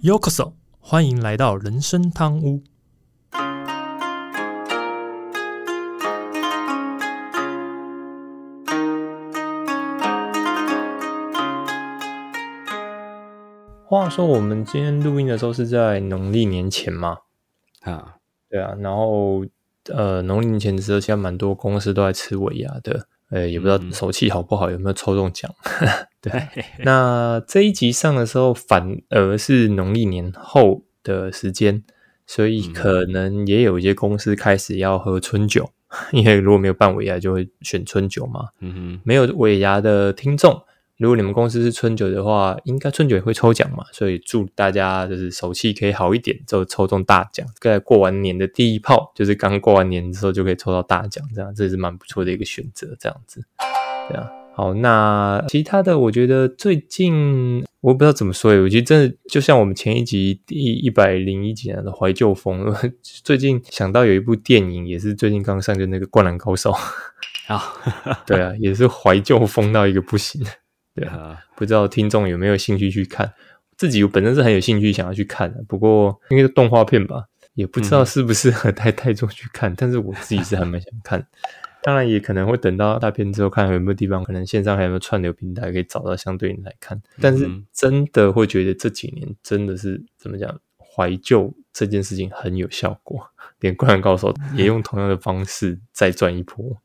Yokoso，欢迎来到人生汤屋。话说，我们今天录音的时候是在农历年前嘛？啊，对啊，然后呃，农历年前的时候，现在蛮多公司都在吃尾牙的，呃，也不知道手气好不好，有没有抽中奖？对，那这一集上的时候，反而是农历年后的时间，所以可能也有一些公司开始要喝春酒，因为如果没有办尾牙，就会选春酒嘛。嗯哼，没有尾牙的听众。如果你们公司是春酒的话，应该春酒也会抽奖嘛，所以祝大家就是手气可以好一点，就抽中大奖。在过完年的第一炮，就是刚过完年之后就可以抽到大奖，这样这也是蛮不错的一个选择。这样子，对啊。好，那其他的，我觉得最近我不知道怎么说诶，我觉得真的就像我们前一集第一百零一集的怀旧风，最近想到有一部电影也是最近刚上，就那个《灌篮高手》啊，对啊，也是怀旧风到一个不行。对啊，不知道听众有没有兴趣去看？自己本身是很有兴趣想要去看的，不过因为是动画片吧，也不知道适不适合带太重去看。但是我自己是还蛮想看，当然也可能会等到大片之后，看有没有地方可能线上还有没有串流平台可以找到相对应来看。但是真的会觉得这几年真的是怎么讲，怀旧这件事情很有效果，连灌篮高手也用同样的方式再赚一波。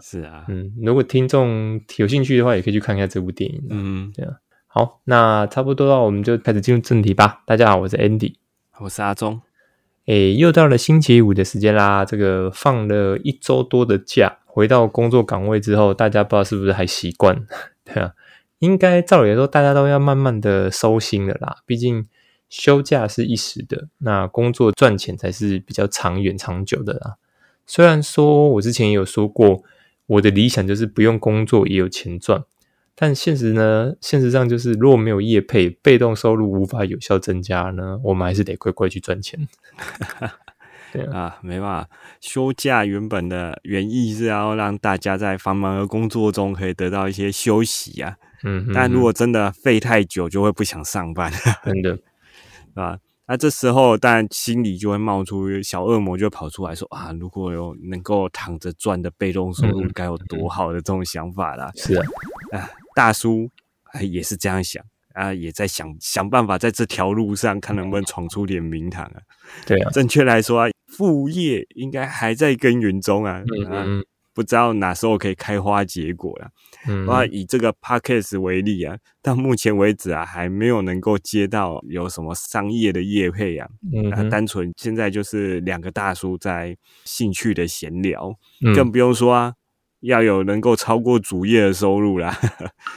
是啊，嗯，如果听众有兴趣的话，也可以去看一下这部电影。嗯，对啊。好，那差不多了，我们就开始进入正题吧。大家好，我是 Andy，我是阿忠。诶，又到了星期五的时间啦。这个放了一周多的假，回到工作岗位之后，大家不知道是不是还习惯？对啊，应该照理来说，大家都要慢慢的收心了啦。毕竟休假是一时的，那工作赚钱才是比较长远长久的啦。虽然说我之前也有说过。我的理想就是不用工作也有钱赚，但现实呢？现实上就是，如果没有业配，被动收入无法有效增加呢，我们还是得乖乖去赚钱。对啊，没办法，休假原本的原意是要让大家在繁忙的工作中可以得到一些休息啊。嗯，但如果真的废太久，就会不想上班，真的啊。那这时候，当然心里就会冒出小恶魔，就跑出来说：“啊，如果有能够躺着赚的被动收入，该有多好的这种想法啦！”是啊，啊，大叔也是这样想啊，也在想想办法，在这条路上看能不能闯出点名堂啊。对啊，正确来说啊，副业应该还在耕耘中啊。嗯。不知道哪时候可以开花结果了。嗯，那以这个 podcast 为例啊，到目前为止啊，还没有能够接到有什么商业的业配啊。嗯，啊单纯现在就是两个大叔在兴趣的闲聊，更不用说啊，要有能够超过主业的收入啦。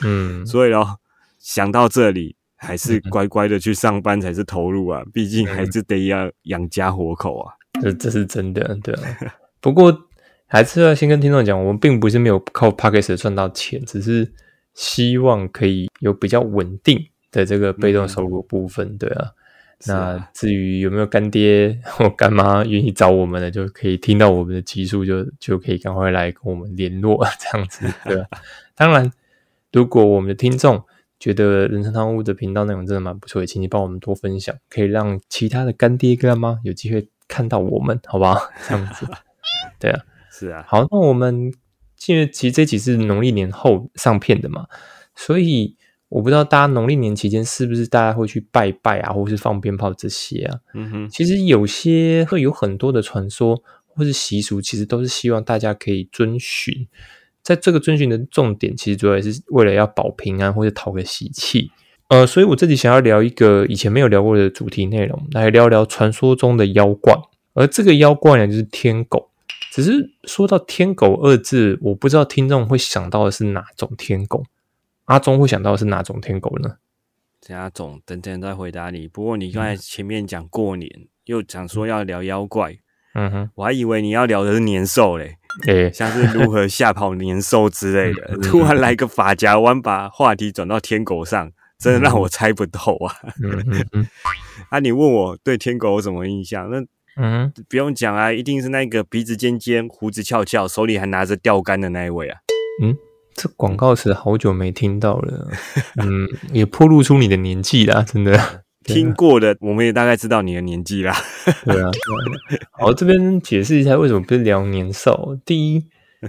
嗯，所以咯，想到这里，还是乖乖的去上班才是投入啊，毕竟还是得要养家活口啊。这这是真的，对啊。不过。还是要先跟听众讲，我们并不是没有靠 p o c k e t 赚到钱，只是希望可以有比较稳定的这个被动收入部分，对啊。那至于有没有干爹或干妈愿意找我们的，就可以听到我们的集数，就就可以赶快来跟我们联络这样子，对吧？当然，如果我们的听众觉得人生汤屋的频道内容真的蛮不错，也请你帮我们多分享，可以让其他的干爹干妈有机会看到我们，好不好？这样子，对啊。是啊，好，那我们因为其实这集是农历年后上片的嘛，所以我不知道大家农历年期间是不是大家会去拜拜啊，或是放鞭炮这些啊。嗯哼，其实有些会有很多的传说或是习俗，其实都是希望大家可以遵循。在这个遵循的重点，其实主要也是为了要保平安或者讨个喜气。呃，所以我这里想要聊一个以前没有聊过的主题内容，来聊聊传说中的妖怪。而这个妖怪呢，就是天狗。只是说到“天狗”二字，我不知道听众会想到的是哪种天狗。阿忠会想到的是哪种天狗呢？阿忠，等等再回答你。不过你刚才前面讲过年，又讲说要聊妖怪，嗯哼，我还以为你要聊的是年兽嘞，对，像是如何吓跑年兽之类的。突然来个法夹弯，把话题转到天狗上，真的让我猜不透啊。嗯嗯嗯。啊，你问我对天狗有什么印象？那嗯，不用讲啊，一定是那个鼻子尖尖、胡子翘翘、手里还拿着钓竿的那一位啊。嗯，这广告词好久没听到了。嗯，也暴露出你的年纪啦，真的。听过的，我们也大概知道你的年纪啦。对啊，好，这边解释一下为什么不是聊年兽。第一，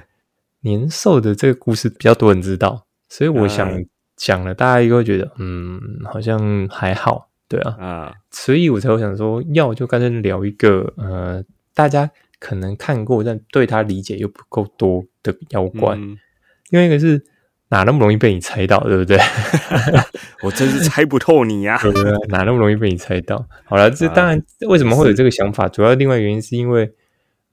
年兽的这个故事比较多人知道，所以我想讲了，大家应该会觉得，嗯，好像还好。对啊，啊，所以我才会想说，要就干脆聊一个，呃，大家可能看过，但对他理解又不够多的妖怪。另外一个是。哪那么容易被你猜到，对不对？我真是猜不透你呀！对不对？哪那么容易被你猜到？好了，这当然为什么会有这个想法？主要另外原因是因为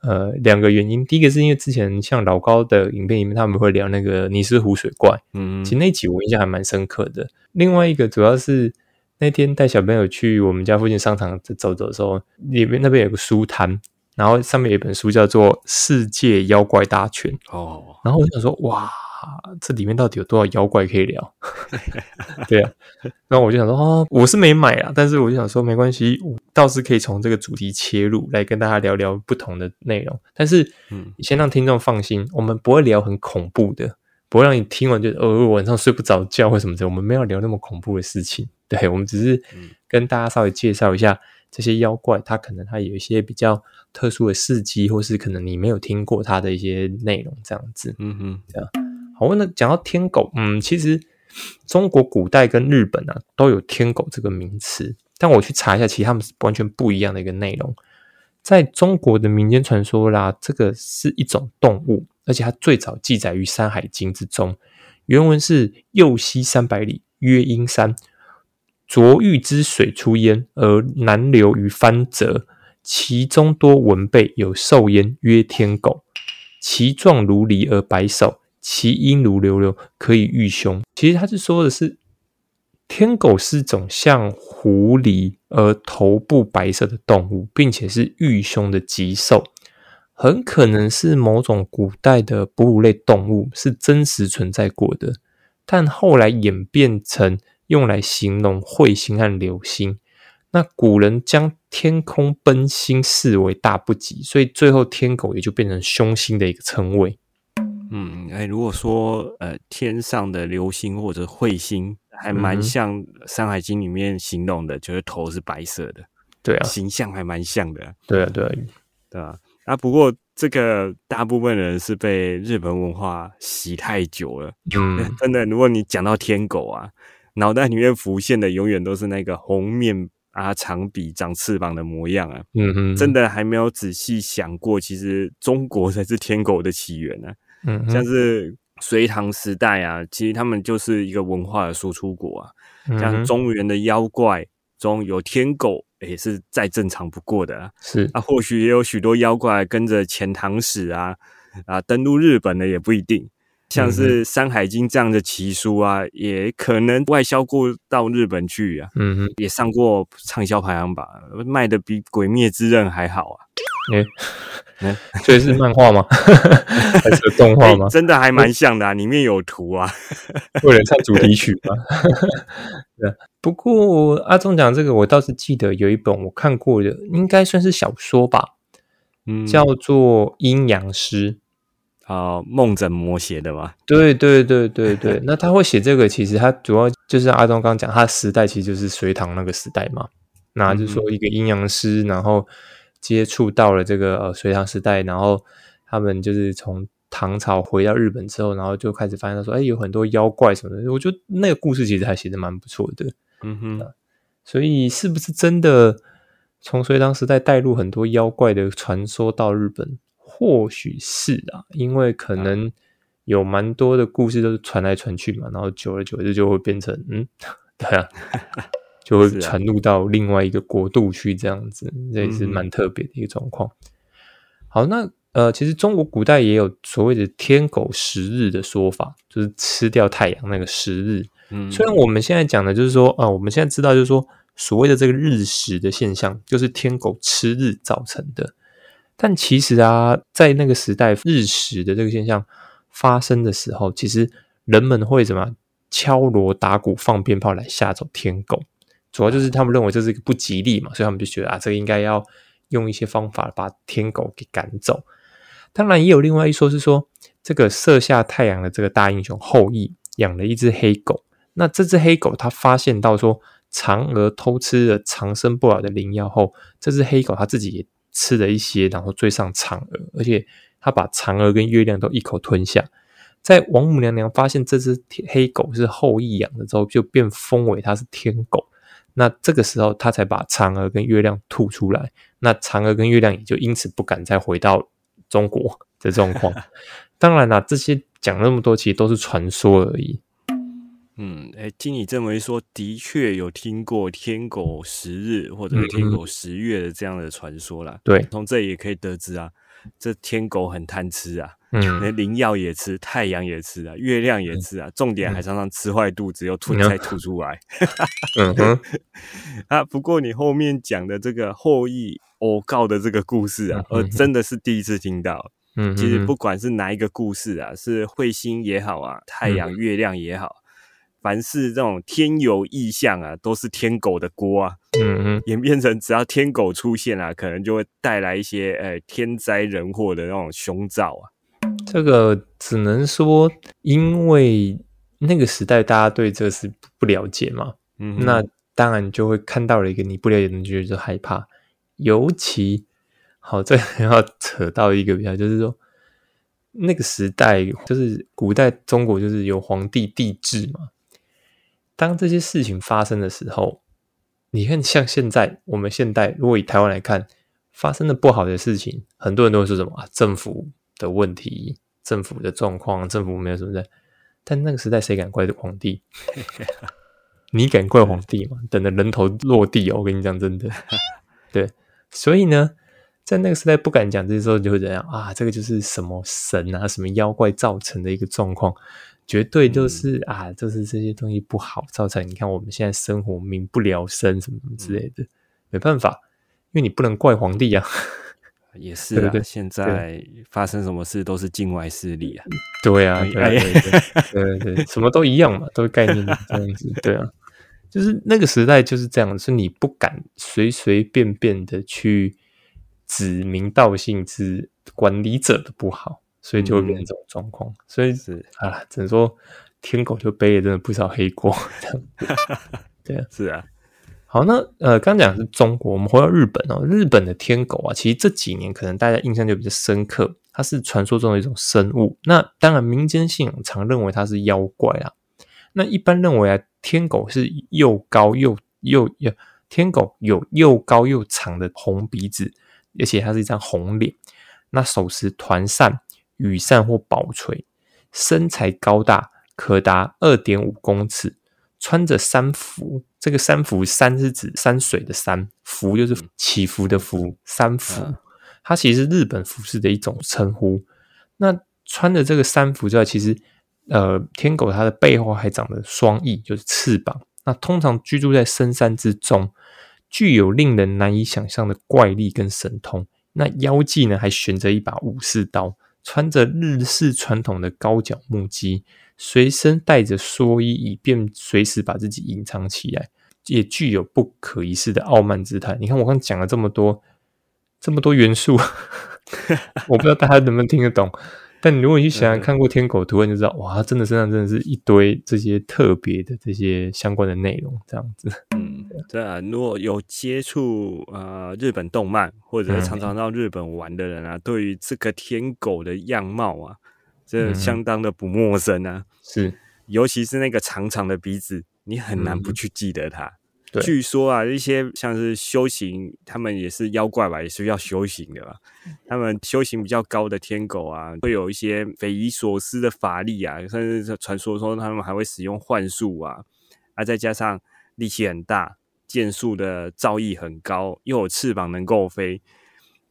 呃两个原因。第一个是因为之前像老高的影片里面，他们会聊那个尼斯湖水怪，嗯，其实那集我印象还蛮深刻的。另外一个主要是那天带小朋友去我们家附近商场走走的时候，里面那边有个书摊，然后上面有一本书叫做《世界妖怪大全》哦，然后我想说哇。啊，这里面到底有多少妖怪可以聊？对啊，然后我就想说，哦，我是没买啊，但是我就想说，没关系，我倒是可以从这个主题切入来跟大家聊聊不同的内容。但是，嗯，先让听众放心，我们不会聊很恐怖的，不会让你听完就哦晚上睡不着觉或什么的。我们没有聊那么恐怖的事情，对我们只是跟大家稍微介绍一下这些妖怪，它可能它有一些比较特殊的事迹，或是可能你没有听过它的一些内容，这样子，嗯哼，这样。好，那讲到天狗，嗯，其实中国古代跟日本啊都有天狗这个名词，但我去查一下，其实他们是完全不一样的一个内容。在中国的民间传说啦，这个是一种动物，而且它最早记载于《山海经》之中。原文是：右西三百里，曰阴山，浊玉之水出焉，而南流于番泽，其中多文贝有兽焉，曰天狗，其状如狸而白首。其音如流流，可以御凶。其实他是说的是，天狗是种像狐狸而头部白色的动物，并且是御凶的吉兽，很可能是某种古代的哺乳类动物，是真实存在过的。但后来演变成用来形容彗星和流星。那古人将天空奔星视为大不吉，所以最后天狗也就变成凶星的一个称谓。嗯，哎，如果说呃天上的流星或者彗星，还蛮像《山海经》里面形容的，就是头是白色的，对啊，形象还蛮像的，对啊，对啊，对啊。啊，不过这个大部分人是被日本文化洗太久了，嗯，真的，如果你讲到天狗啊，脑袋里面浮现的永远都是那个红面啊、长鼻、长翅膀的模样啊，嗯哼，真的还没有仔细想过，其实中国才是天狗的起源呢。嗯，像是隋唐时代啊，其实他们就是一个文化的输出国啊。像中原的妖怪中有天狗，也是再正常不过的。是啊，或许也有许多妖怪跟着遣唐使啊啊登陆日本的也不一定。像是《山海经》这样的奇书啊，也可能外销过到日本去啊。嗯哼，也上过畅销排行榜，卖的比《鬼灭之刃》还好啊。嗯，所以是漫画吗？还是动画吗？真的还蛮像的啊，里面有图啊。为了唱主题曲吗？对。不过阿忠讲这个，我倒是记得有一本我看过的，应该算是小说吧。嗯，叫做《阴阳师》啊，梦枕魔写的吧。对对对对对。那他会写这个，其实他主要就是阿忠刚讲，他时代其实就是隋唐那个时代嘛。那就是说一个阴阳师，然后。接触到了这个呃隋唐时代，然后他们就是从唐朝回到日本之后，然后就开始发现说，哎，有很多妖怪什么的。我觉得那个故事其实还写的蛮不错的，嗯哼。所以是不是真的从隋唐时代带入很多妖怪的传说到日本？或许是啊，因为可能有蛮多的故事都是传来传去嘛，然后久而久之就会变成嗯，对啊。就会传入到另外一个国度去，这样子，这也是蛮特别的一个状况。好，那呃，其实中国古代也有所谓的“天狗食日”的说法，就是吃掉太阳那个食日。嗯，虽然我们现在讲的就是说，啊，我们现在知道就是说，所谓的这个日食的现象，就是天狗吃日造成的。但其实啊，在那个时代，日食的这个现象发生的时候，其实人们会怎么敲锣打鼓、放鞭炮来吓走天狗。主要就是他们认为这是一个不吉利嘛，所以他们就觉得啊，这个应该要用一些方法把天狗给赶走。当然，也有另外一说是说，这个射下太阳的这个大英雄后羿养了一只黑狗，那这只黑狗他发现到说，嫦娥偷吃了长生不老的灵药后，这只黑狗它自己也吃了一些，然后追上嫦娥，而且它把嫦娥跟月亮都一口吞下。在王母娘娘发现这只黑狗是后羿养的之后，就变封为它是天狗。那这个时候，他才把嫦娥跟月亮吐出来。那嫦娥跟月亮也就因此不敢再回到中国的状况。当然啦，这些讲那么多，其实都是传说而已。嗯，哎，听你这么一说，的确有听过天狗十日或者是天狗十月的这样的传说啦。对，从这也可以得知啊，这天狗很贪吃啊。嗯，灵药也吃，太阳也吃啊，月亮也吃啊，重点还常常吃坏肚子，又吐再吐出来。嗯哼，啊，不过你后面讲的这个后羿偶告的这个故事啊，我真的是第一次听到。嗯，其实不管是哪一个故事啊，是彗星也好啊，太阳、月亮也好。凡是这种天有异象啊，都是天狗的锅啊。嗯哼，演变成只要天狗出现啊，可能就会带来一些呃天灾人祸的那种凶兆啊。这个只能说，因为那个时代大家对这是不了解嘛。嗯，那当然就会看到了一个你不了解的东西就害怕。尤其好，这 要扯到一个比较，就是说那个时代就是古代中国就是有皇帝帝制嘛。当这些事情发生的时候，你看，像现在我们现代，如果以台湾来看，发生的不好的事情，很多人都会说什么啊，政府的问题，政府的状况，政府没有什么在。但那个时代，谁敢怪皇帝？你敢怪皇帝吗？等着人头落地哦！我跟你讲，真的。对，所以呢，在那个时代不敢讲这些时候，就会怎样啊？这个就是什么神啊，什么妖怪造成的一个状况。绝对就是啊，就是这些东西不好，造成你看我们现在生活民不聊生，什么什么之类的，没办法，因为你不能怪皇帝啊。也是啊，现在发生什么事都是境外势力啊。对啊，对对对对，什么都一样嘛，都是概念这样子。对啊，就是那个时代就是这样，是你不敢随随便便的去指名道姓，指管理者的不好。所以就会变成这种状况，所以是啊，只能说天狗就背了真的不少黑锅。对啊，是啊。好，那呃，刚讲是中国，我们回到日本哦。日本的天狗啊，其实这几年可能大家印象就比较深刻，它是传说中的一种生物。那当然，民间信仰常认为它是妖怪啊。那一般认为啊，天狗是又高又又又天狗有又高又长的红鼻子，而且它是一张红脸，那手持团扇。羽扇或宝锤，身材高大，可达二点五公尺，穿着三服。这个三服，山是指山水的山，服就是起伏的伏。三服，它其实是日本服饰的一种称呼。那穿着这个三服之外，其实呃，天狗它的背后还长着双翼，就是翅膀。那通常居住在深山之中，具有令人难以想象的怪力跟神通。那腰际呢，还悬着一把武士刀。穿着日式传统的高脚木屐，随身带着蓑衣，以便随时把自己隐藏起来，也具有不可一世的傲慢姿态。你看，我刚讲了这么多，这么多元素，我不知道大家能不能听得懂。但如果你想想看过天狗图案，就知道哇，真的身上真的是一堆这些特别的这些相关的内容，这样子。嗯，对啊，如果有接触呃日本动漫，或者常常到日本玩的人啊，对于这个天狗的样貌啊，这相当的不陌生啊。是，尤其是那个长长的鼻子，你很难不去记得它。据说啊，一些像是修行，他们也是妖怪吧，也是要修行的吧。他们修行比较高的天狗啊，会有一些匪夷所思的法力啊，甚至传说说他们还会使用幻术啊，啊，再加上力气很大，剑术的造诣很高，又有翅膀能够飞，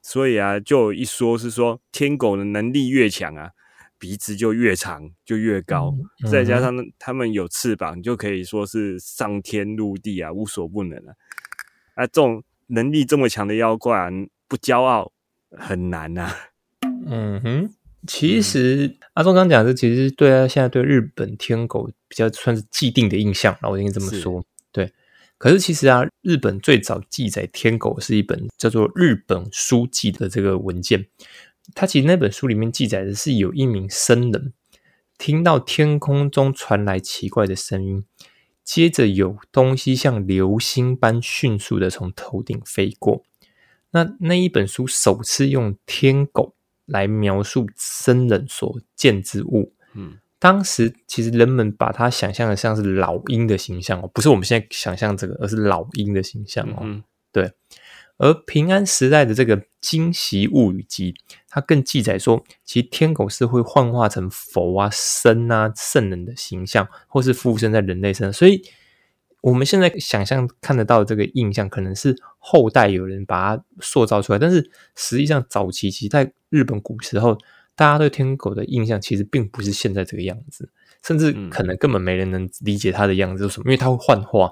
所以啊，就一说是说天狗的能力越强啊。鼻子就越长，就越高，再加上他们有翅膀，就可以说是上天入地啊，无所不能啊！啊，这种能力这么强的妖怪，啊不骄傲很难呐。嗯哼，其实阿忠刚讲的，其实对啊，现在对日本天狗比较算是既定的印象，那我应该这么说。可是其实啊，日本最早记载天狗是一本叫做《日本书记》的这个文件。它其实那本书里面记载的是，有一名僧人听到天空中传来奇怪的声音，接着有东西像流星般迅速的从头顶飞过。那那一本书首次用天狗来描述僧人所见之物。嗯，当时其实人们把它想象的像是老鹰的形象哦，不是我们现在想象这个，而是老鹰的形象哦。对。而平安时代的这个《惊喜物语集》，它更记载说，其实天狗是会幻化成佛啊、僧啊、圣人的形象，或是附身在人类身上。所以，我们现在想象看得到这个印象，可能是后代有人把它塑造出来。但是，实际上早期其实在日本古时候，大家对天狗的印象其实并不是现在这个样子，甚至可能根本没人能理解它的样子是什么，因为它会幻化，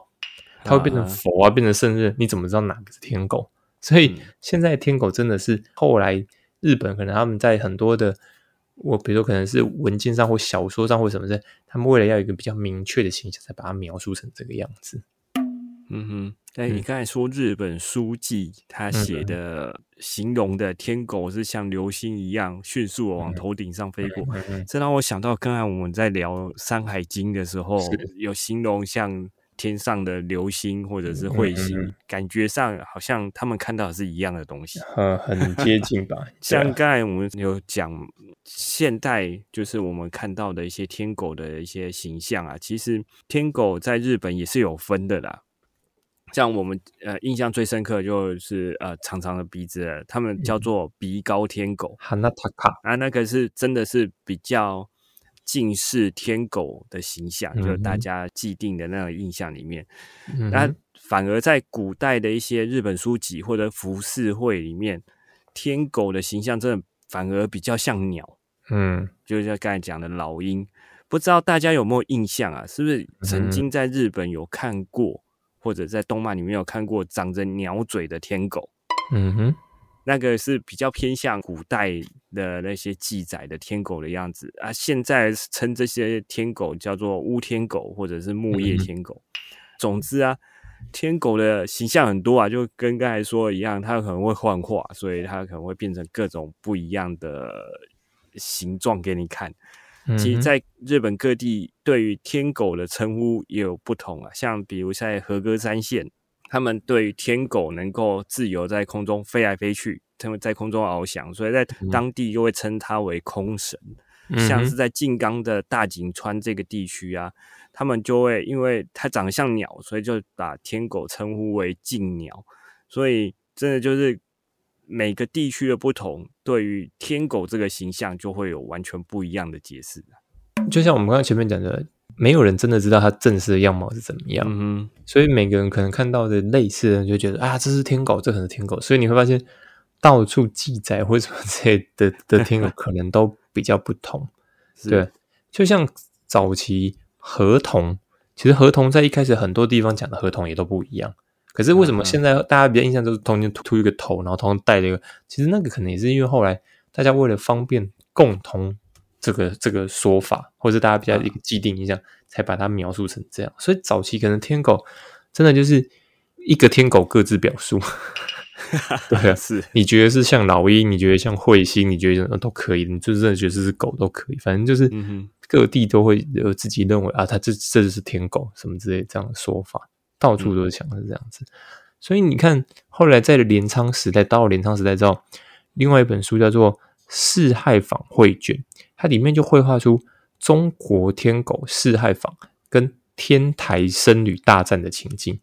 它会变成佛啊，变成圣人，你怎么知道哪个是天狗？所以现在天狗真的是后来日本可能他们在很多的我比如说可能是文件上或小说上或什么的，他们为了要有一个比较明确的形象，才把它描述成这个样子。嗯哼，哎，你刚才说日本书记他写的形容的天狗是像流星一样迅速往头顶上飞过，这让我想到刚才我们在聊《山海经》的时候，有形容像。天上的流星或者是彗星，感觉上好像他们看到的是一样的东西，呃，很接近吧。像刚才我们有讲，现代就是我们看到的一些天狗的一些形象啊，其实天狗在日本也是有分的啦。像我们呃印象最深刻就是呃长长的鼻子，他们叫做鼻高天狗，哈纳塔卡啊，那个是真的是比较。近视天狗的形象，就是大家既定的那个印象里面。那反而在古代的一些日本书籍或者浮世绘里面，天狗的形象真的反而比较像鸟。嗯，就像刚才讲的老鹰，不知道大家有没有印象啊？是不是曾经在日本有看过，或者在动漫里面有看过长着鸟嘴的天狗？嗯哼。那个是比较偏向古代的那些记载的天狗的样子啊，现在称这些天狗叫做乌天狗或者是木叶天狗。总之啊，天狗的形象很多啊，就跟刚才说一样，它可能会幻化，所以它可能会变成各种不一样的形状给你看。其实，在日本各地对于天狗的称呼也有不同啊，像比如在和歌山县。他们对于天狗能够自由在空中飞来飞去，他们在空中翱翔，所以在当地又会称它为空神。像是在静冈的大井川这个地区啊，他们就会因为它长得像鸟，所以就把天狗称呼为静鸟。所以真的就是每个地区的不同，对于天狗这个形象就会有完全不一样的解释。就像我们刚刚前面讲的。没有人真的知道它正式的样貌是怎么样，嗯，所以每个人可能看到的类似的，就觉得啊，这是天狗，这可能是天狗。所以你会发现，到处记载或者什么之类的的天狗，可能都比较不同。对，就像早期合同，其实合同在一开始很多地方讲的合同也都不一样。可是为什么现在大家比较印象都是中间秃一个头，然后头上戴了一个？其实那个可能也是因为后来大家为了方便共同。这个这个说法，或者大家比较一个既定印象，才把它描述成这样。所以早期可能天狗真的就是一个天狗各自表述，对啊，是你觉得是像老鹰，你觉得像彗星，你觉得都可以，你就真的觉得是狗都可以。反正就是各地都会有自己认为啊，它这这就是天狗什么之类这样的说法，到处都是墙是这样子。所以你看，后来在镰仓时代，到了镰仓时代之后，另外一本书叫做。四害坊绘卷，它里面就绘画出中国天狗四害坊跟天台僧侣大战的情境。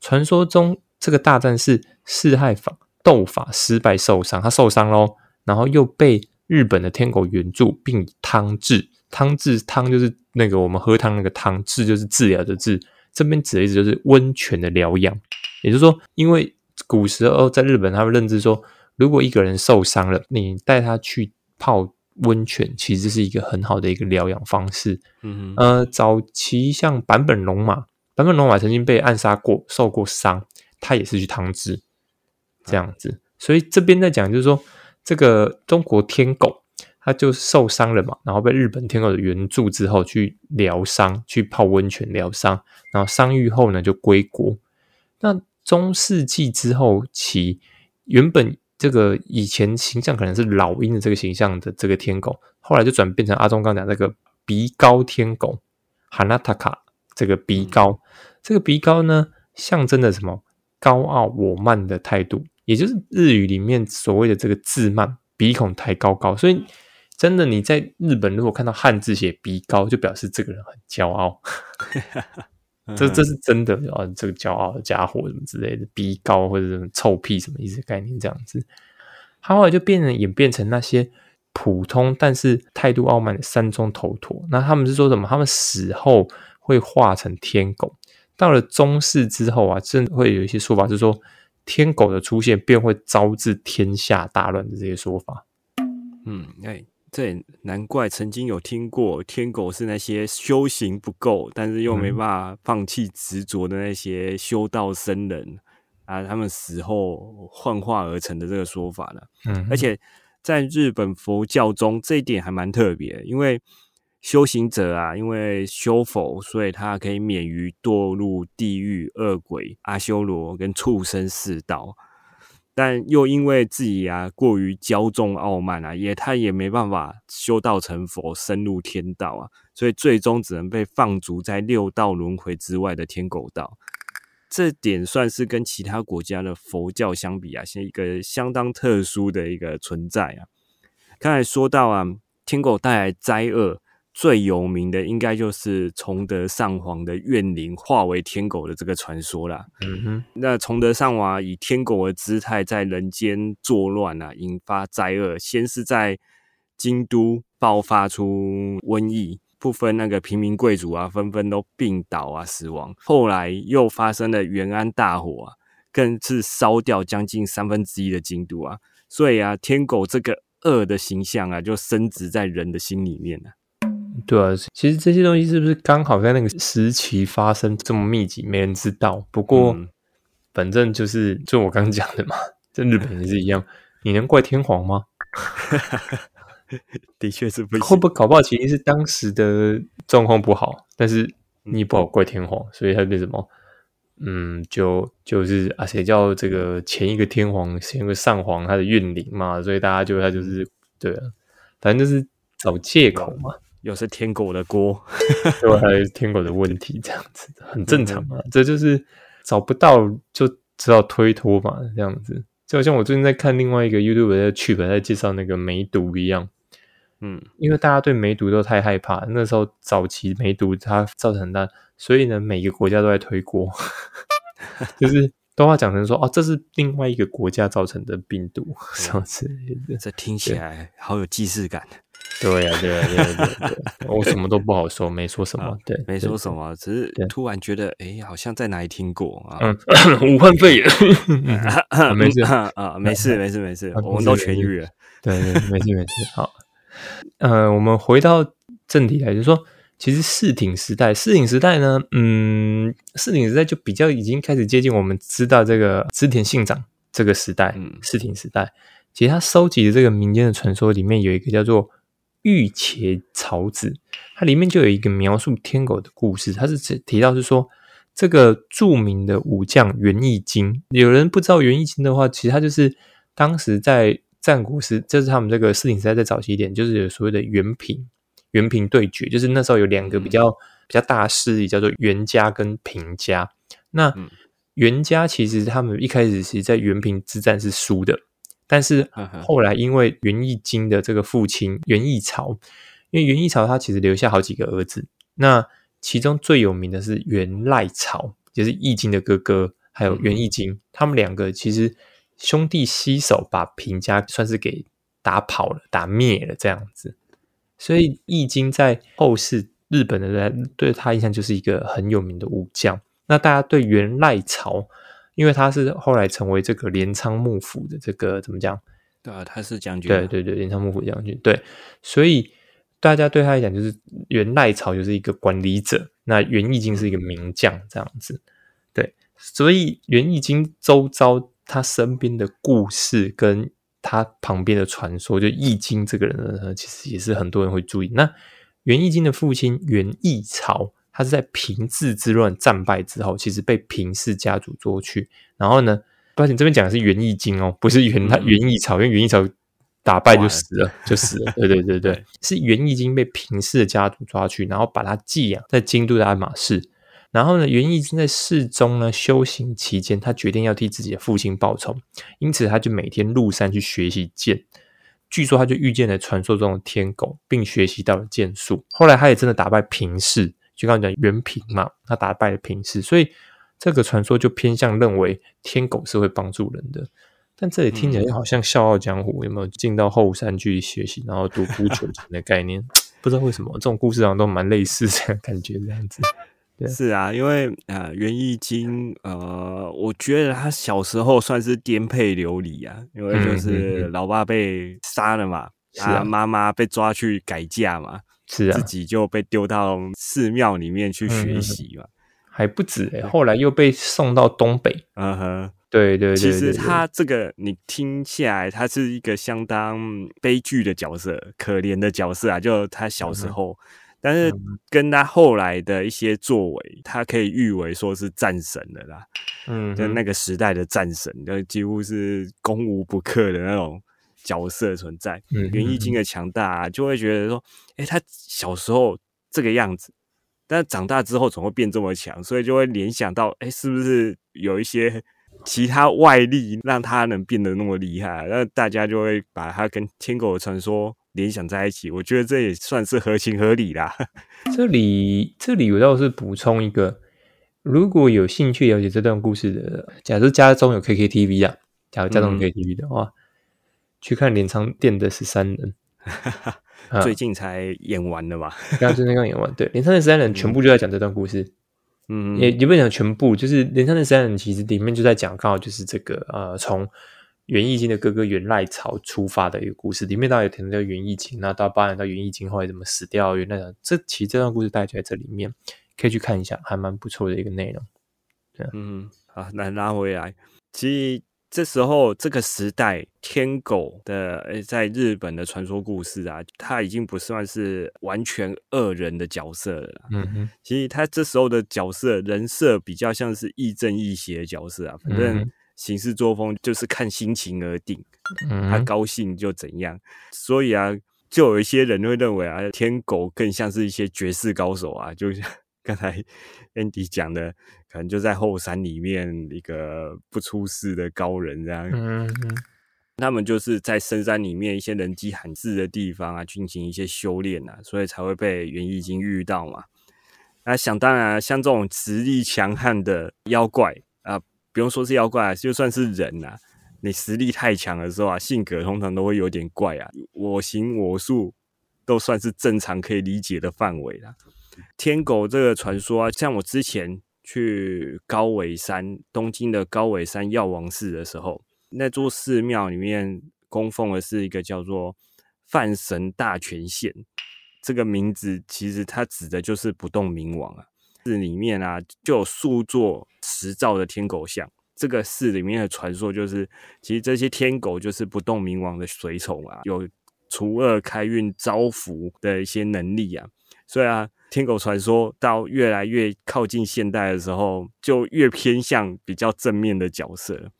传说中，这个大战是四害坊斗法失败受伤，他受伤喽，然后又被日本的天狗援助，并以汤治。汤治汤就是那个我们喝汤那个汤，治就是治疗的治。这边指的意思就是温泉的疗养。也就是说，因为古时候在日本，他们认知说。如果一个人受伤了，你带他去泡温泉，其实是一个很好的一个疗养方式。嗯呃，早期像坂本龙马，坂本龙马曾经被暗杀过，受过伤，他也是去汤治这样子。所以这边在讲，就是说这个中国天狗，他就受伤了嘛，然后被日本天狗的援助之后去疗伤，去泡温泉疗伤，然后伤愈后呢就归国。那中世纪之后起，原本这个以前形象可能是老鹰的这个形象的这个天狗，后来就转变成阿忠刚讲那个鼻高天狗哈纳塔卡这个鼻高，这个鼻高呢，象征着什么？高傲我慢的态度，也就是日语里面所谓的这个自慢，鼻孔抬高高。所以，真的你在日本如果看到汉字写鼻高，就表示这个人很骄傲。这这是真的啊！这个骄傲的家伙什么之类的，鼻高或者什么臭屁什么意思概念这样子，他后来就变成演变成那些普通但是态度傲慢的山中头陀。那他们是说什么？他们死后会化成天狗。到了中世之后啊，真会有一些说法是说，天狗的出现便会招致天下大乱的这些说法。嗯，哎。这难怪曾经有听过天狗是那些修行不够，但是又没办法放弃执着的那些修道僧人啊，他们死后幻化而成的这个说法呢。嗯，而且在日本佛教中，这一点还蛮特别，因为修行者啊，因为修佛，所以他可以免于堕入地狱、恶鬼、阿修罗跟畜生四道。但又因为自己啊过于骄纵傲慢啊，也他也没办法修道成佛，深入天道啊，所以最终只能被放逐在六道轮回之外的天狗道。这点算是跟其他国家的佛教相比啊，是一个相当特殊的一个存在啊。刚才说到啊，天狗带来灾厄。最有名的应该就是崇德上皇的怨灵化为天狗的这个传说啦。嗯哼，那崇德上皇以天狗的姿态在人间作乱啊，引发灾厄。先是在京都爆发出瘟疫，部分那个平民贵族啊，纷纷都病倒啊，死亡。后来又发生了元安大火啊，更是烧掉将近三分之一的京都啊。所以啊，天狗这个恶的形象啊，就升值在人的心里面了。对啊，其实这些东西是不是刚好在那个时期发生这么密集，没人知道。不过，反正就是就我刚刚讲的嘛，在日本也是一样。你能怪天皇吗？的确是不会不会搞不好，其实是当时的状况不好，但是你不好怪天皇，所以他变什么？嗯，就就是啊，谁叫这个前一个天皇，前一个上皇，他的怨灵嘛，所以大家就他就是对啊，反正就是找借口嘛。又是天狗的锅，对，还是天狗的问题，这样子很正常嘛。这就是找不到就知道推脱嘛，这样子。就好像我最近在看另外一个 YouTube 在去本在介绍那个梅毒一样，嗯，因为大家对梅毒都太害怕，那时候早期梅毒它造成很大，所以呢，每个国家都在推锅，就是都要讲成说哦，这是另外一个国家造成的病毒，什么之类的。这听起来好有既视感。对呀，对呀，对呀，对 我什么都不好说，没说什么，对，没说什么，只是突然觉得，哎，好像在哪里听过啊？武汉肺炎，没事啊，没事，没事，没事，我们都痊愈了。对对，没事没事。好，呃，我们回到正题来，就是说，其实四挺时代，四挺时代呢，嗯，四挺时代就比较已经开始接近我们知道这个织田信长这个时代，嗯，四挺时代。其实他收集的这个民间的传说里面有一个叫做。御茄草子，它里面就有一个描述天狗的故事。它是提到是说，这个著名的武将袁义经。有人不知道袁义经的话，其实他就是当时在战国时，这是他们这个四鼎时代在早期一点，就是有所谓的袁平袁平对决，就是那时候有两个比较比较大势力，叫做袁家跟平家。那袁家其实他们一开始其实，在袁平之战是输的。但是后来，因为袁义经的这个父亲袁义朝，因为袁义朝他其实留下好几个儿子，那其中最有名的是袁赖朝，就是义经的哥哥，还有袁义经，他们两个其实兄弟携手把平家算是给打跑了、打灭了这样子。所以义经在后世日本的人对他印象就是一个很有名的武将。那大家对袁赖朝。因为他是后来成为这个镰仓幕府的这个怎么讲？对啊，他是将军。对对对，镰仓幕府将军。对，所以大家对他来讲，就是元赖朝就是一个管理者，那元义经是一个名将这样子。对，所以元义经周遭他身边的故事跟他旁边的传说，就义经这个人呢，其实也是很多人会注意。那元义经的父亲元义朝。他是在平治之乱战败之后，其实被平氏家族捉去。然后呢，抱歉，这边讲的是元义经哦，不是元他元义朝，因为元义朝打败就死了，就死了。对对对对，是元义经被平氏的家族抓去，然后把他寄养在京都的爱马仕。然后呢，源义经在寺中呢修行期间，他决定要替自己的父亲报仇，因此他就每天入山去学习剑。据说他就遇见了传说中的天狗，并学习到了剑术。后来他也真的打败平氏，就刚刚讲袁平嘛，他打败了平氏，所以这个传说就偏向认为天狗是会帮助人的。但这里听起来好像《笑傲江湖》有没有进到后山去学习，然后独孤求全的概念？不知道为什么这种故事好像都蛮类似这样感觉这样子。是啊，因为呃，袁义经，呃，我觉得他小时候算是颠沛流离啊，因为就是老爸被杀了嘛，啊，妈妈被抓去改嫁嘛，是啊，自己就被丢到寺庙里面去学习嘛，还不止哎，后来又被送到东北，嗯哼，对对对，其实他这个你听下来，他是一个相当悲剧的角色，可怜的角色啊，就他小时候。但是跟他后来的一些作为，他可以誉为说是战神的啦，嗯，就那个时代的战神，就几乎是攻无不克的那种角色存在。袁义经的强大，啊就会觉得说，哎，他小时候这个样子，但长大之后总会变这么强，所以就会联想到，哎，是不是有一些 其他外力让他能变得那么厉害？那大家就会把他跟天狗的传说。联想在一起，我觉得这也算是合情合理啦。这里，这里我倒是补充一个，如果有兴趣了解这段故事的，假如家中有 KKTV 啊，假如家中有 KTV 的话，去看镰仓店的十三人，最近才演完的吧？刚最近刚演完，对，镰仓的十三人全部就在讲这段故事。嗯，也也不讲全部，就是镰仓的十三人其实里面就在讲，刚好就是这个呃，从。袁义经的哥哥袁赖朝出发的一个故事，里面当然有提到袁义经，那到八年到袁义经后来怎么死掉，袁赖朝，这其实这段故事大概就在这里面，可以去看一下，还蛮不错的一个内容。对，嗯，好，来拉回来，其实这时候这个时代，天狗的在日本的传说故事啊，他已经不算是完全恶人的角色了。嗯哼，其实他这时候的角色人设比较像是亦正亦邪的角色啊，反正。行事作风就是看心情而定，他高兴就怎样。所以啊，就有一些人会认为啊，天狗更像是一些绝世高手啊，就像刚才 Andy 讲的，可能就在后山里面一个不出世的高人这样。嗯他们就是在深山里面一些人迹罕至的地方啊，进行一些修炼啊，所以才会被袁义经遇到嘛。那想当然，像这种实力强悍的妖怪啊。不用说是妖怪，啊就算是人呐，你实力太强的时候啊，性格通常都会有点怪啊，我行我素，都算是正常可以理解的范围啦。天狗这个传说啊，像我之前去高尾山，东京的高尾山药王寺的时候，那座寺庙里面供奉的是一个叫做范神大权现，这个名字其实它指的就是不动明王啊。寺里面啊，就有数座石造的天狗像。这个寺里面的传说就是，其实这些天狗就是不动明王的随从啊，有除恶开运、招福的一些能力啊。所以啊，天狗传说到越来越靠近现代的时候，就越偏向比较正面的角色。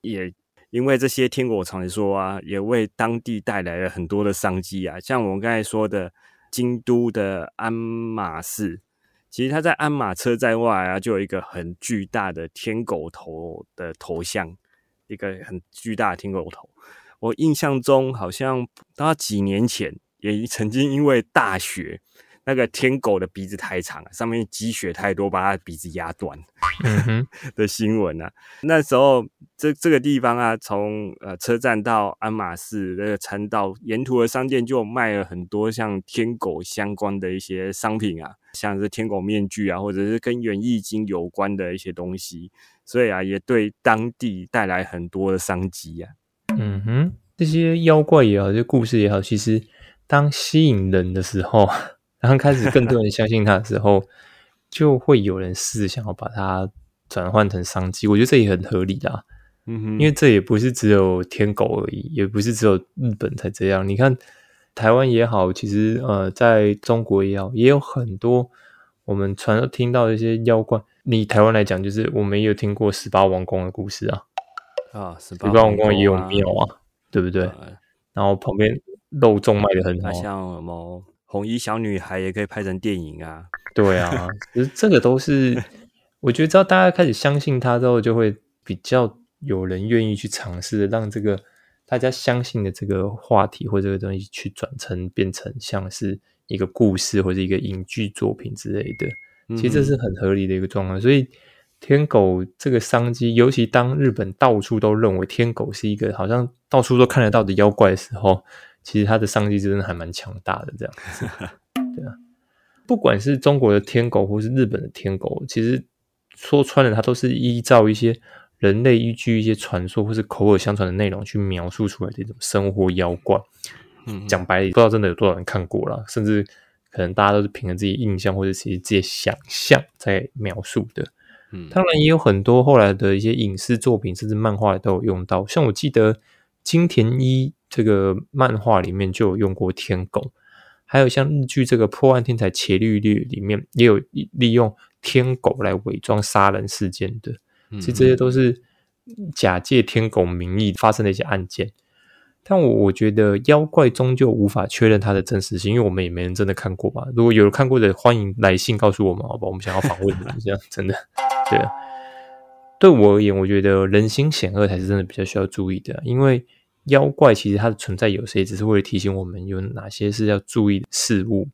也因为这些天狗传说啊，也为当地带来了很多的商机啊。像我们刚才说的，京都的鞍马寺。其实它在鞍马车站外啊，就有一个很巨大的天狗头的头像，一个很巨大的天狗头。我印象中好像到几年前也曾经因为大雪。那个天狗的鼻子太长了，上面积雪太多，把它鼻子压断 的新闻啊。那时候，这这个地方啊，从呃车站到鞍马寺那个参道，沿途的商店就卖了很多像天狗相关的一些商品啊，像是天狗面具啊，或者是跟元易经有关的一些东西，所以啊，也对当地带来很多的商机啊。嗯哼，这些妖怪也好，这故事也好，其实当吸引人的时候。然后开始更多人相信他的时候，就会有人试想要把它转换成商机。我觉得这也很合理啊，嗯哼，因为这也不是只有天狗而已，也不是只有日本才这样。你看台湾也好，其实呃，在中国也好，也有很多我们传听到的一些妖怪。你台湾来讲，就是我们也有听过十八王公的故事啊，啊，十八王公也有庙啊，对不对？然后旁边肉粽卖的很好，像什么？红衣小女孩也可以拍成电影啊。对啊，其实这个都是，我觉得只要大家开始相信他之后，就会比较有人愿意去尝试，让这个大家相信的这个话题或这个东西去转成变成像是一个故事或者一个影剧作品之类的。其实这是很合理的一个状况，所以天狗这个商机，尤其当日本到处都认为天狗是一个好像到处都看得到的妖怪的时候，其实它的商机真的还蛮强大的。这样子，对啊，不管是中国的天狗或是日本的天狗，其实说穿了，它都是依照一些人类依据一些传说或是口耳相传的内容去描述出来的一种生活妖怪。嗯，讲白了，不知道真的有多少人看过了，甚至。可能大家都是凭着自己印象或者其实自己想象在描述的，嗯，当然也有很多后来的一些影视作品甚至漫画都有用到，像我记得金田一这个漫画里面就有用过天狗，还有像日剧这个破案天才伽利略里面也有利用天狗来伪装杀人事件的，其实这些都是假借天狗名义发生的一些案件。但我我觉得妖怪终究无法确认它的真实性，因为我们也没人真的看过嘛。如果有人看过的，欢迎来信告诉我们，好吧？我们想要访问的，这样真的。对啊，对我而言，我觉得人心险恶才是真的比较需要注意的。因为妖怪其实它的存在有谁，只是为了提醒我们有哪些是要注意的事物，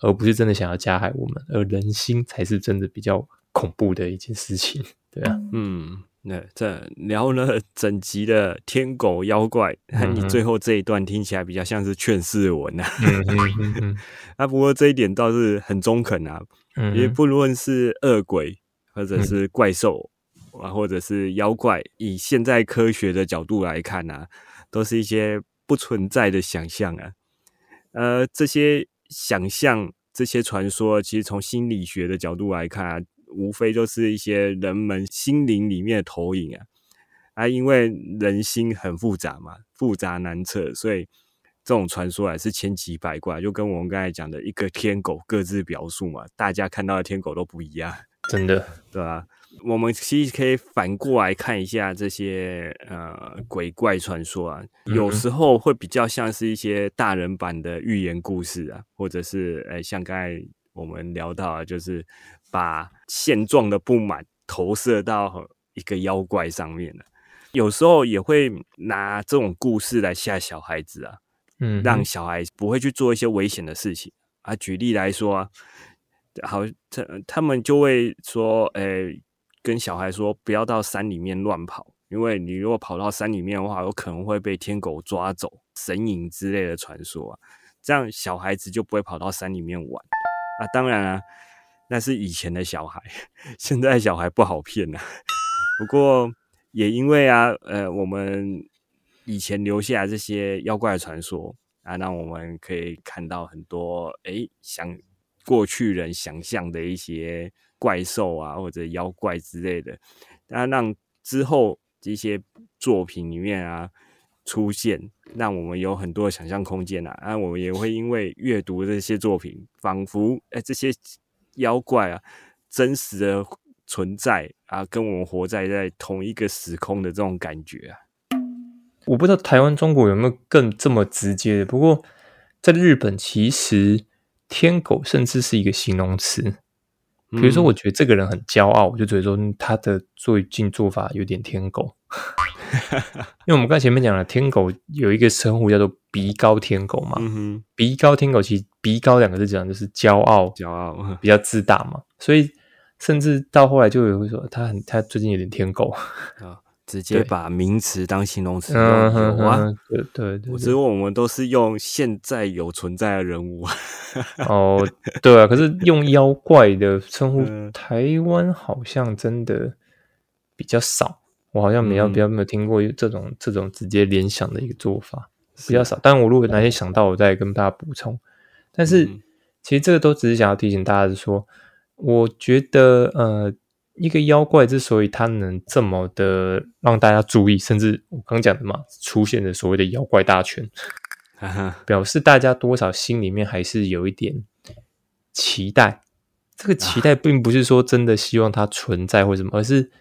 而不是真的想要加害我们。而人心才是真的比较恐怖的一件事情。对啊，嗯。那这聊了整集的天狗妖怪，那你最后这一段听起来比较像是劝世文呐。啊，不过这一点倒是很中肯啊，因为不论是恶鬼，或者是怪兽啊，或者是妖怪，以现在科学的角度来看啊，都是一些不存在的想象啊。呃，这些想象、这些传说，其实从心理学的角度来看啊。无非就是一些人们心灵里面的投影啊，啊，因为人心很复杂嘛，复杂难测，所以这种传说还是千奇百怪，就跟我们刚才讲的一个天狗各自表述嘛，大家看到的天狗都不一样，真的，对吧？我们其实可以反过来看一下这些呃鬼怪传说啊，有时候会比较像是一些大人版的寓言故事啊，或者是诶像刚才我们聊到啊，就是。把现状的不满投射到一个妖怪上面了，有时候也会拿这种故事来吓小孩子啊，嗯，让小孩不会去做一些危险的事情啊。举例来说，好，他他们就会说，诶，跟小孩说不要到山里面乱跑，因为你如果跑到山里面的话，有可能会被天狗抓走、神隐之类的传说啊。这样小孩子就不会跑到山里面玩啊。当然啊。那是以前的小孩，现在小孩不好骗呐。不过也因为啊，呃，我们以前留下这些妖怪传说啊，那我们可以看到很多哎，想过去人想象的一些怪兽啊，或者妖怪之类的，啊，让之后这些作品里面啊出现，让我们有很多想象空间啊。啊，我们也会因为阅读这些作品，仿佛哎这些。妖怪啊，真实的存在啊，跟我们活在在同一个时空的这种感觉啊，我不知道台湾、中国有没有更这么直接的。不过在日本，其实天狗甚至是一个形容词。比如说，我觉得这个人很骄傲，我就觉得说他的最近做法有点天狗。因为我们刚前面讲了，天狗有一个称呼叫做“鼻高天狗”嘛。鼻高天狗其实“鼻高”两个字讲就是骄傲，骄傲比较自大嘛。所以甚至到后来就有会说他很他最近有点天狗啊。直接把名词当形容词用啊！对对对，只有我们都是用现在有存在的人物。哦，对啊，可是用妖怪的称呼，台湾好像真的比较少。我好像没有比较没有听过这种这种直接联想的一个做法，比较少。但我如果哪天想到，我再跟大家补充。但是其实这个都只是想要提醒大家，是说，我觉得呃。一个妖怪之所以它能这么的让大家注意，甚至我刚讲的嘛，出现的所谓的妖怪大全，表示大家多少心里面还是有一点期待。这个期待并不是说真的希望它存在或什么，而是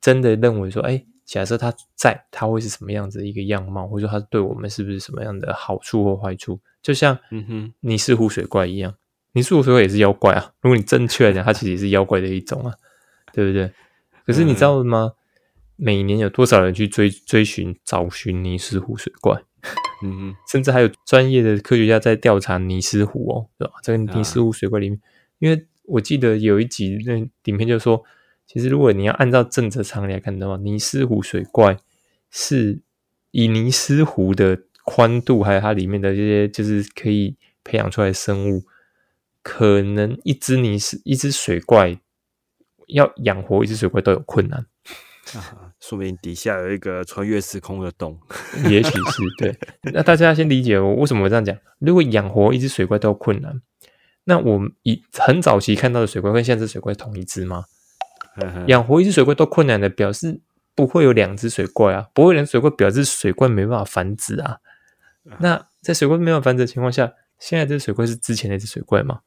真的认为说，哎，假设它在，它会是什么样子的一个样貌，或者说它对我们是不是什么样的好处或坏处？就像嗯哼，尼斯湖水怪一样，尼斯湖水怪也是妖怪啊。如果你正确来讲，它其实也是妖怪的一种啊，对不对？可是你知道吗？每年有多少人去追追寻找寻尼斯湖水怪？嗯，甚至还有专业的科学家在调查尼斯湖哦，对吧？这个尼斯湖水怪里面，因为我记得有一集那影片就说，其实如果你要按照正则常理来看的话，尼斯湖水怪是以尼斯湖的宽度，还有它里面的这些就是可以培养出来的生物，可能一只尼斯一只水怪要养活一只水怪都有困难。啊，说明底下有一个穿越时空的洞，也许是对。那大家先理解我为什么这样讲。如果养活一只水怪都困难，那我们以很早期看到的水怪跟现在这水怪同一只吗？养活一只水怪都困难的，表示不会有两只水怪啊，不会两水怪表示水怪没办法繁殖啊。那在水怪没办法繁殖的情况下，现在这水怪是之前那只水怪吗？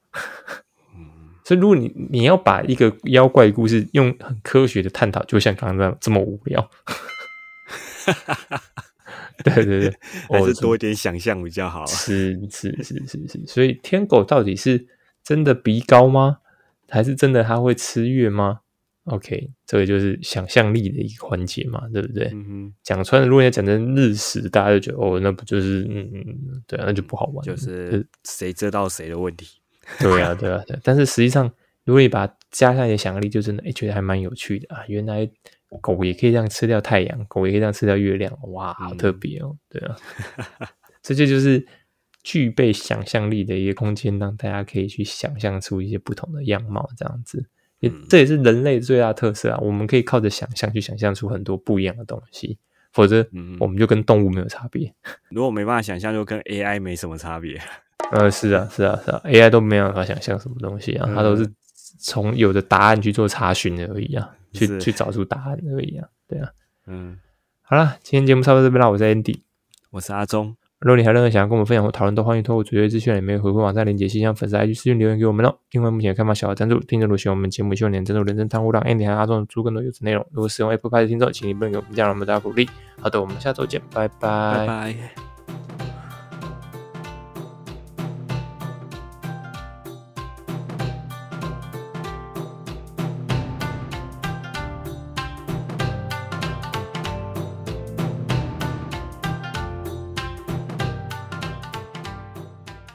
所以，如果你你要把一个妖怪故事用很科学的探讨，就像刚刚这样这么无聊，对对对，还是多一点想象比较好。是是是是是，所以天狗到底是真的鼻高吗？还是真的它会吃月吗？OK，这个就是想象力的一个环节嘛，对不对？讲穿了，如果要讲成日食，大家就觉得哦，那不就是嗯嗯，对啊，那就不好玩，就是谁知道谁的问题。对啊，对啊，对。但是实际上，如果你把它加上一点想象力，就真的哎，觉得还蛮有趣的啊。原来狗也可以这样吃掉太阳，狗也可以这样吃掉月亮，哇，好特别哦。对啊，这就就是具备想象力的一个空间，让大家可以去想象出一些不同的样貌，这样子。也这也是人类最大特色啊。我们可以靠着想象去想象出很多不一样的东西，否则我们就跟动物没有差别。如果没办法想象，就跟 AI 没什么差别。呃，是啊，是啊，是啊，AI 都没有办法想象什么东西啊，它都是从有的答案去做查询而已啊，去去找出答案而已啊，对啊，嗯，好了，今天节目差不多这边啦，我是 Andy，我是阿忠，如果你还有任何想要跟我们分享或讨论，都欢迎透过主页资讯里面回复网站链接，信箱粉丝 IG 私讯留言给我们哦。另外，目前开放小额赞助，听众如果喜欢我们节目，希望点赞助人生汤壶让 Andy 和阿忠出更多优质内容。如果使用 Apple Pay 的听众，请你不能给我们这样那么大鼓励。好的，我们下周见，拜拜，拜拜。